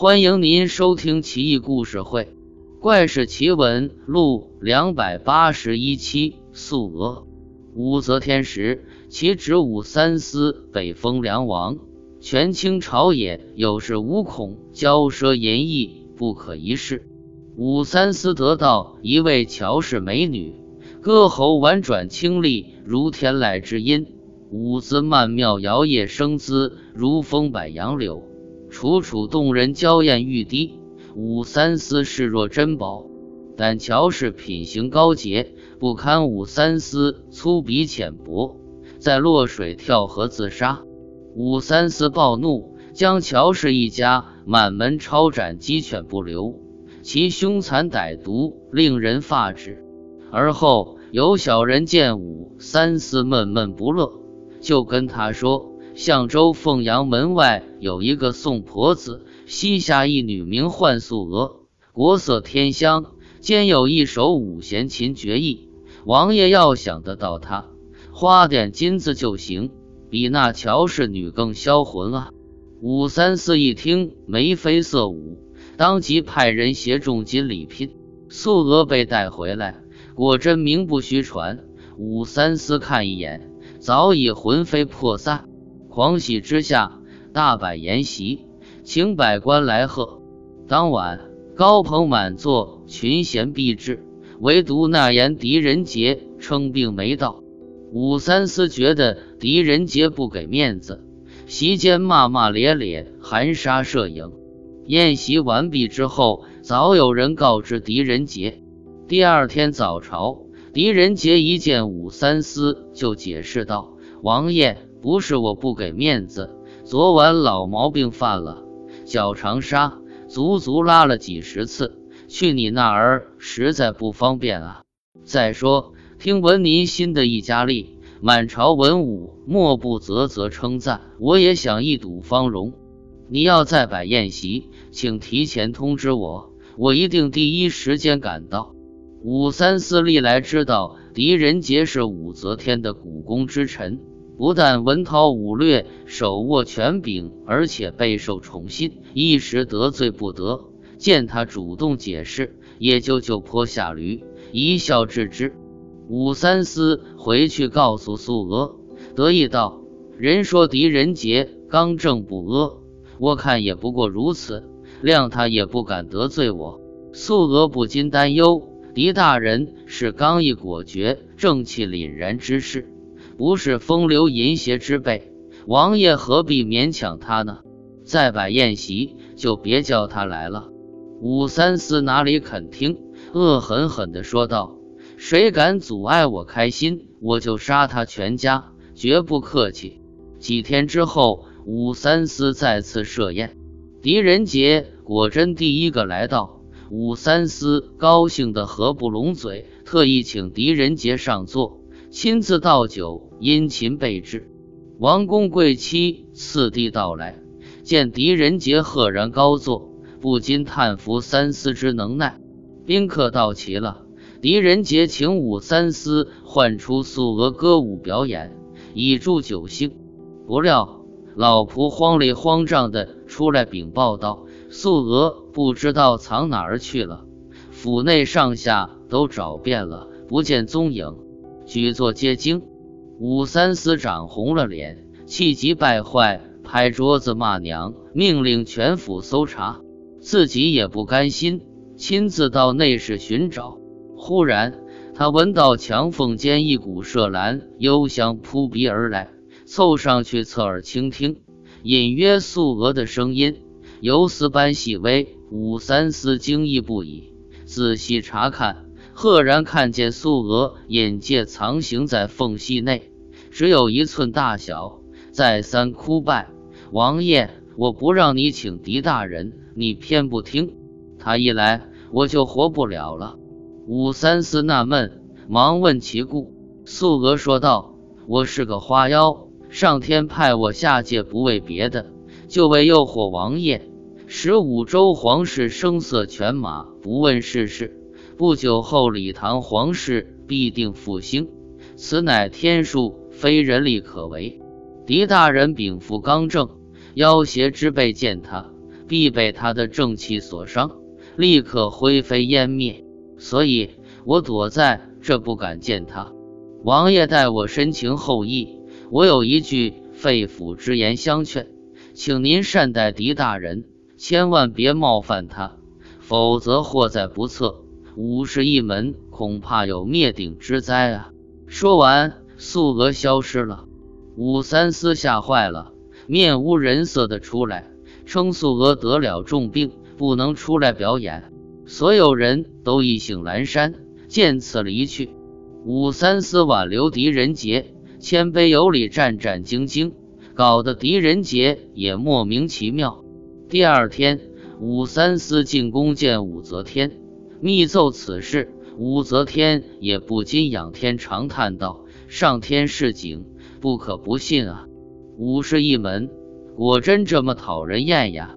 欢迎您收听《奇异故事会·怪事奇闻录》两百八十一期。素娥，武则天时，其侄武三思北封梁王，权倾朝野，有恃无恐，骄奢淫逸，不可一世。武三思得到一位乔氏美女，歌喉婉转清丽，如天籁之音；舞姿曼妙，摇曳生姿，如风摆杨柳，楚楚动人，娇艳欲滴。武三思视若珍宝，但乔氏品行高洁，不堪武三思粗鄙浅薄，在洛水跳河自杀。武三思暴怒，将乔氏一家满门抄斩，鸡犬不留。其凶残歹毒，令人发指。而后有小人见武三思闷闷不乐，就跟他说：“相州凤阳门外有一个宋婆子，膝下一女名唤素娥，国色天香，兼有一手五弦琴绝艺。王爷要想得到她，花点金子就行，比那乔氏女更销魂啊！”武三思一听，眉飞色舞。当即派人携重金礼聘，素娥被带回来，果真名不虚传。武三思看一眼，早已魂飞魄散，狂喜之下大摆筵席，请百官来贺。当晚高朋满座，群贤毕至，唯独那言狄仁杰称病没到。武三思觉得狄仁杰不给面子，席间骂骂咧咧，含沙射影。宴席完毕之后，早有人告知狄仁杰。第二天早朝，狄仁杰一见武三思，就解释道：“王爷，不是我不给面子，昨晚老毛病犯了，脚长沙，足足拉了几十次，去你那儿实在不方便啊。再说，听闻您新的一家丽，满朝文武莫不啧啧称赞，我也想一睹芳容。你要再摆宴席。”请提前通知我，我一定第一时间赶到。武三思历来知道狄仁杰是武则天的股肱之臣，不但文韬武略，手握权柄，而且备受宠信，一时得罪不得。见他主动解释，也就就坡下驴，一笑置之。武三思回去告诉素娥，得意道：“人说狄仁杰刚正不阿，我看也不过如此。”谅他也不敢得罪我，素娥不禁担忧。狄大人是刚毅果决、正气凛然之士，不是风流淫邪之辈，王爷何必勉强他呢？再摆宴席，就别叫他来了。武三思哪里肯听，恶狠狠地说道：“谁敢阻碍我开心，我就杀他全家，绝不客气。”几天之后，武三思再次设宴。狄仁杰果真第一个来到，武三思高兴得合不拢嘴，特意请狄仁杰上座，亲自倒酒，殷勤备至。王公贵戚次第到来，见狄仁杰赫然高坐，不禁叹服三思之能耐。宾客到齐了，狄仁杰请武三思唤出素娥歌舞表演，以助酒兴。不料。老仆慌里慌张的出来禀报道：“素娥不知道藏哪儿去了，府内上下都找遍了，不见踪影。”举座皆惊。武三思涨红了脸，气急败坏，拍桌子骂娘，命令全府搜查。自己也不甘心，亲自到内室寻找。忽然，他闻到墙缝间一股麝兰幽香扑鼻而来。凑上去侧耳倾听，隐约素娥的声音，游丝般细微。武三思惊异不已，仔细查看，赫然看见素娥眼界藏行在缝隙内，只有一寸大小。再三哭拜：“王爷，我不让你请狄大人，你偏不听。他一来，我就活不了了。”武三思纳闷，忙问其故。素娥说道：“我是个花妖。”上天派我下界，不为别的，就为诱惑王爷，使五州皇室声色犬马，不问世事。不久后，李唐皇室必定复兴，此乃天数，非人力可为。狄大人禀赋刚正，妖邪之辈见他，必被他的正气所伤，立刻灰飞烟灭。所以我躲在这，不敢见他。王爷待我深情厚谊，我有一句肺腑之言相劝，请您善待狄大人，千万别冒犯他，否则祸在不测。武氏一门恐怕有灭顶之灾啊！说完，素娥消失了。武三思吓坏了，面无人色的出来，称素娥得了重病，不能出来表演。所有人都意兴阑珊，见此离去。武三思挽留狄仁杰，谦卑有礼，战战兢兢，搞得狄仁杰也莫名其妙。第二天，武三思进宫见武则天。密奏此事，武则天也不禁仰天长叹道：“上天示警，不可不信啊！武氏一门果真这么讨人厌呀！”